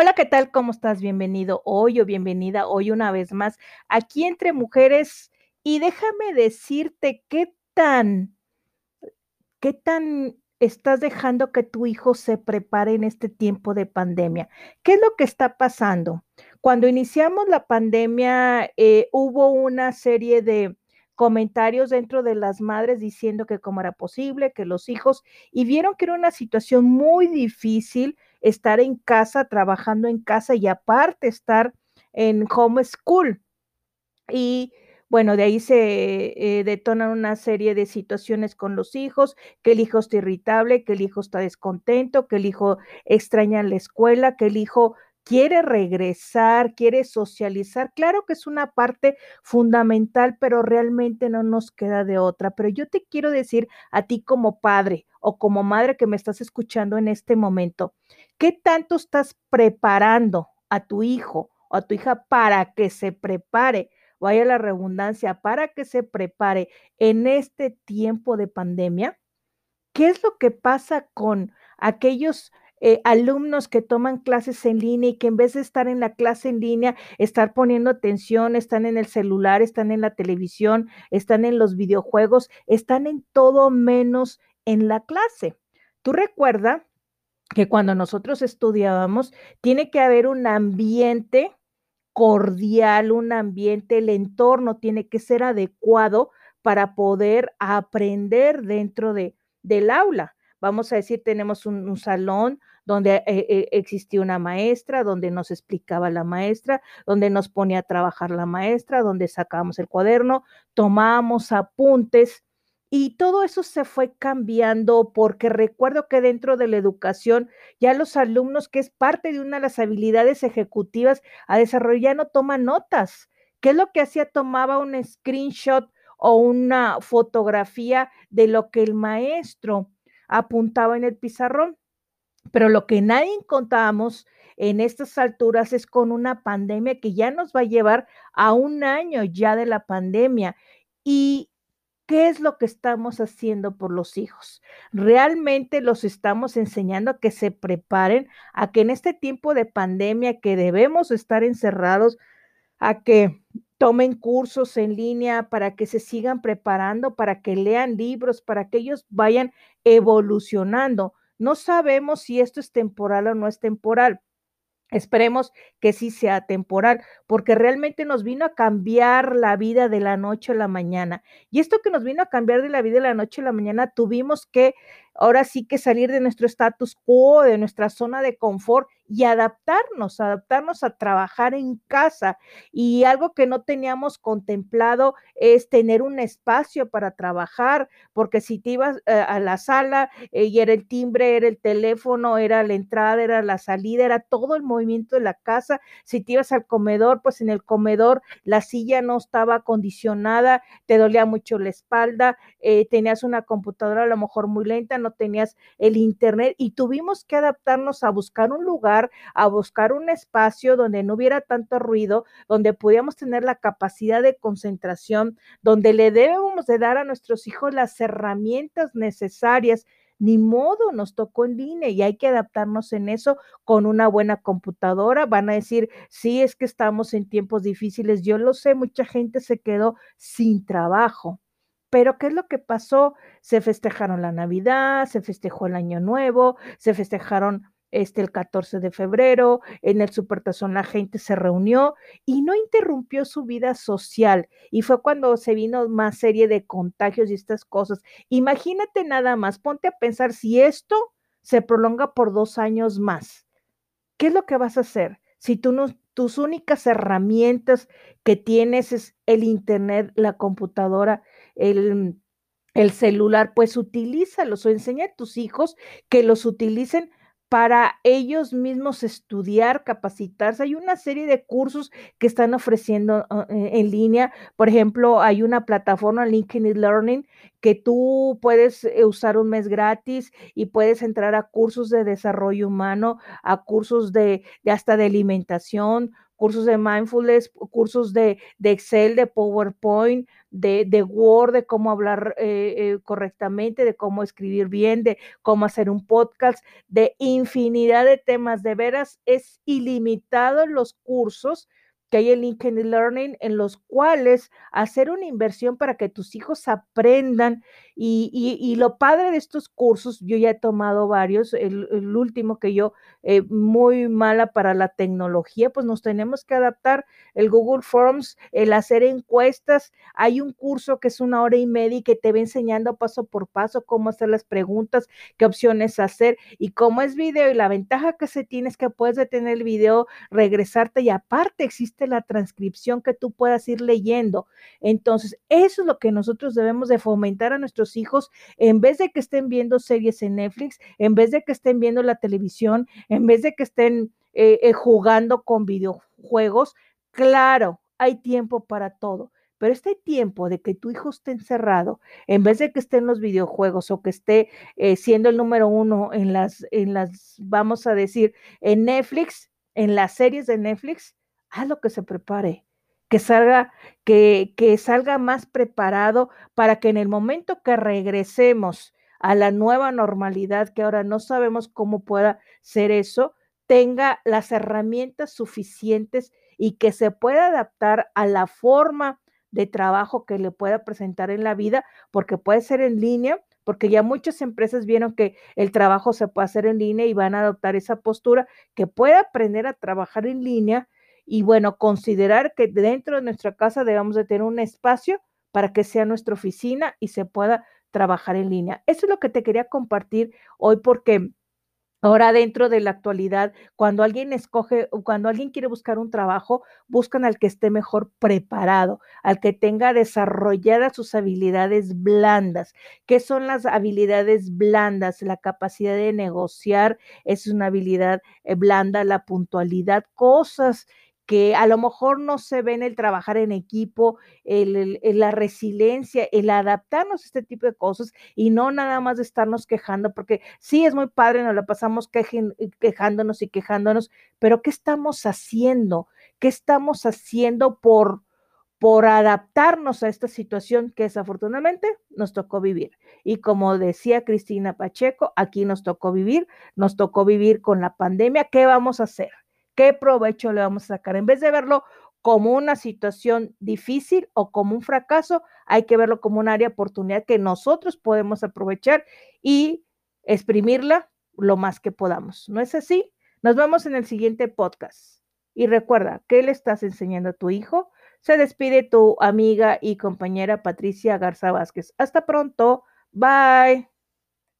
Hola, ¿qué tal? ¿Cómo estás? Bienvenido hoy o bienvenida hoy una vez más aquí entre mujeres. Y déjame decirte qué tan, qué tan estás dejando que tu hijo se prepare en este tiempo de pandemia. ¿Qué es lo que está pasando? Cuando iniciamos la pandemia, eh, hubo una serie de comentarios dentro de las madres diciendo que cómo era posible, que los hijos, y vieron que era una situación muy difícil estar en casa, trabajando en casa y aparte estar en home school. Y bueno, de ahí se eh, detonan una serie de situaciones con los hijos, que el hijo está irritable, que el hijo está descontento, que el hijo extraña la escuela, que el hijo quiere regresar, quiere socializar. Claro que es una parte fundamental, pero realmente no nos queda de otra. Pero yo te quiero decir a ti como padre o como madre que me estás escuchando en este momento, ¿qué tanto estás preparando a tu hijo o a tu hija para que se prepare? Vaya la redundancia, para que se prepare en este tiempo de pandemia. ¿Qué es lo que pasa con aquellos eh, alumnos que toman clases en línea y que en vez de estar en la clase en línea, estar poniendo atención, están en el celular, están en la televisión, están en los videojuegos, están en todo menos en la clase. Tú recuerda que cuando nosotros estudiábamos, tiene que haber un ambiente cordial, un ambiente, el entorno tiene que ser adecuado para poder aprender dentro de, del aula vamos a decir, tenemos un, salón donde eh, eh, existía una maestra, donde nos explicaba la maestra, donde nos ponía a trabajar la maestra, donde sacábamos el cuaderno, tomábamos apuntes. Y todo eso se fue cambiando porque recuerdo que dentro de la educación ya los alumnos, que es parte de una de las habilidades ejecutivas a desarrollar, no toman notas. ¿Qué es lo que hacía? Tomaba un screenshot o una fotografía de lo que el maestro apuntaba en el pizarrón. Pero lo que nadie contábamos en estas alturas es con una pandemia que ya nos va a llevar a un año ya de la pandemia. ¿Y qué es lo que estamos haciendo por los hijos? Realmente los estamos enseñando a que se preparen, a que en este tiempo de pandemia que debemos estar encerrados, a que tomen cursos en línea, para que se sigan preparando, para que lean libros, para que ellos vayan evolucionando. No sabemos si esto es temporal o no es temporal. Esperemos que sí sea temporal, porque realmente nos vino a cambiar la vida de la noche a la mañana. Y esto que nos vino a cambiar de la vida de la noche a la mañana, tuvimos que ahora sí que salir de nuestro status quo, de nuestra zona de confort y adaptarnos, adaptarnos a trabajar en casa. Y algo que no teníamos contemplado es tener un espacio para trabajar, porque si te ibas eh, a la sala eh, y era el timbre, era el teléfono, era la entrada, era la salida, era todo el movimiento de la casa. Si te ibas al comedor, pues en el comedor la silla no estaba acondicionada, te dolía mucho la espalda, eh, tenías una computadora a lo mejor muy lenta, no tenías el internet y tuvimos que adaptarnos a buscar un lugar, a buscar un espacio donde no hubiera tanto ruido, donde pudiéramos tener la capacidad de concentración, donde le debemos de dar a nuestros hijos las herramientas necesarias ni modo, nos tocó en línea y hay que adaptarnos en eso con una buena computadora. Van a decir, sí, es que estamos en tiempos difíciles. Yo lo sé, mucha gente se quedó sin trabajo. Pero ¿qué es lo que pasó? Se festejaron la Navidad, se festejó el Año Nuevo, se festejaron este el 14 de febrero, en el Supertazón la gente se reunió y no interrumpió su vida social. Y fue cuando se vino más serie de contagios y estas cosas. Imagínate nada más, ponte a pensar si esto se prolonga por dos años más. ¿Qué es lo que vas a hacer? Si tú no, tus únicas herramientas que tienes es el Internet, la computadora, el, el celular, pues utilízalos o enseña a tus hijos que los utilicen para ellos mismos estudiar, capacitarse. Hay una serie de cursos que están ofreciendo ah, eh, en línea. Por ejemplo, hay una plataforma LinkedIn Learning que tú puedes eh, usar un mes gratis y puedes entrar a cursos de desarrollo humano, a cursos de, de hasta de alimentación, cursos de mindfulness, cursos de, de Excel, de PowerPoint, de, de Word, de cómo hablar eh, eh, correctamente, de cómo escribir bien, de cómo hacer un podcast, de infinidad de temas. De veras, es ilimitado los cursos que hay en LinkedIn Learning, en los cuales hacer una inversión para que tus hijos aprendan. Y, y, lo padre de estos cursos, yo ya he tomado varios, el, último que yo, eh, muy mala para la tecnología, pues nos tenemos que adaptar, el Google Forms, el hacer encuestas, hay un curso que es una hora y media y que te va enseñando paso por paso cómo hacer las preguntas, qué opciones hacer y cómo es video y la ventaja que se tiene es que puedes detener el video, regresarte y aparte existe la transcripción que tú puedas ir leyendo. Entonces, eso es lo que nosotros debemos de fomentar a nuestros hijos en vez de que estén viendo series en Netflix, en vez de que estén viendo la televisión, en vez de que estén eh, eh, jugando con videojuegos. Claro, hay tiempo para todo. Pero este tiempo de que tu hijo esté encerrado, en vez de que esté en los videojuegos o que esté eh, siendo el número uno en las, en las, vamos a decir, en Netflix, en las series de Netflix, haz lo que se prepare, que salga, que, que salga más preparado para que en el momento que regresemos a la nueva normalidad, que ahora no sabemos cómo pueda ser eso, tenga las herramientas suficientes y que se pueda adaptar a la forma de trabajo que le pueda presentar en la vida, porque puede ser en línea, porque ya muchas empresas vieron que el trabajo se puede hacer en línea y van a adoptar esa postura, que pueda aprender a trabajar en línea y bueno, considerar que dentro de nuestra casa debemos de tener un espacio para que sea nuestra oficina y se pueda trabajar en línea. Eso es lo que te quería compartir hoy porque Ahora, dentro de la actualidad, cuando alguien escoge, cuando alguien quiere buscar un trabajo, buscan al que esté mejor preparado, al que tenga desarrolladas sus habilidades blandas. ¿Qué son las habilidades blandas? La capacidad de negociar es una habilidad eh, blanda, la puntualidad, cosas que a lo mejor no se ven el trabajar en equipo, la resiliencia, el adaptarnos a este tipo de cosas y no nada más de estarnos quejando, porque sí es muy padre, nos la pasamos quejándonos y quejándonos, pero ¿qué estamos haciendo? ¿Qué estamos haciendo por, por adaptarnos a esta situación que desafortunadamente nos tocó vivir. Y como decía Cristina Pacheco, aquí nos tocó vivir, nos tocó vivir con la pandemia. ¿Qué vamos a hacer? ¿Qué provecho le vamos a sacar? En vez de verlo como una situación difícil o como un fracaso, hay que verlo como un área de oportunidad que nosotros podemos aprovechar y exprimirla lo más que podamos. ¿No es así? Nos vemos en el siguiente podcast. Y recuerda, ¿qué le estás enseñando a tu hijo? Se despide tu amiga y compañera Patricia Garza Vázquez. Hasta pronto. Bye.